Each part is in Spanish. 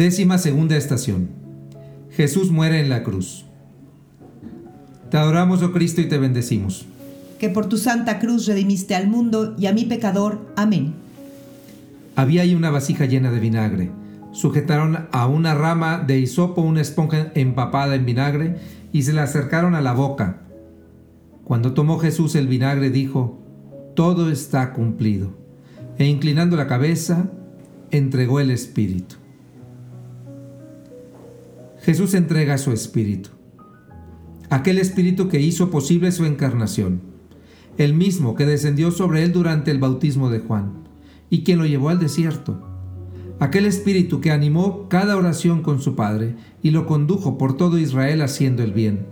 Décima segunda estación. Jesús muere en la cruz. Te adoramos, oh Cristo, y te bendecimos. Que por tu santa cruz redimiste al mundo y a mi pecador. Amén. Había ahí una vasija llena de vinagre. Sujetaron a una rama de hisopo una esponja empapada en vinagre y se la acercaron a la boca. Cuando tomó Jesús el vinagre dijo, Todo está cumplido. E inclinando la cabeza, entregó el Espíritu. Jesús entrega su Espíritu. Aquel Espíritu que hizo posible su encarnación. El mismo que descendió sobre él durante el bautismo de Juan y quien lo llevó al desierto. Aquel Espíritu que animó cada oración con su Padre y lo condujo por todo Israel haciendo el bien.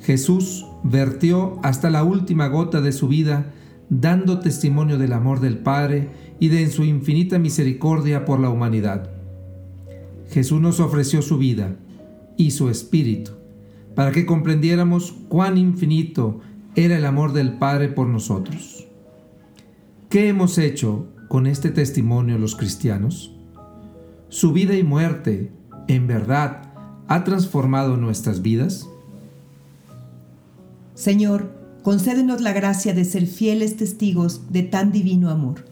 Jesús vertió hasta la última gota de su vida dando testimonio del amor del Padre y de su infinita misericordia por la humanidad. Jesús nos ofreció su vida y su espíritu para que comprendiéramos cuán infinito era el amor del Padre por nosotros. ¿Qué hemos hecho con este testimonio los cristianos? ¿Su vida y muerte, en verdad, ha transformado nuestras vidas? Señor, concédenos la gracia de ser fieles testigos de tan divino amor.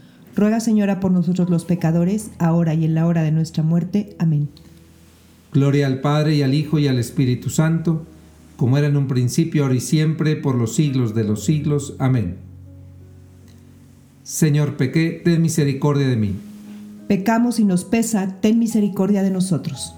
Ruega, Señora, por nosotros los pecadores, ahora y en la hora de nuestra muerte. Amén. Gloria al Padre y al Hijo y al Espíritu Santo, como era en un principio, ahora y siempre, por los siglos de los siglos. Amén. Señor, pequé, ten misericordia de mí. Pecamos y nos pesa, ten misericordia de nosotros.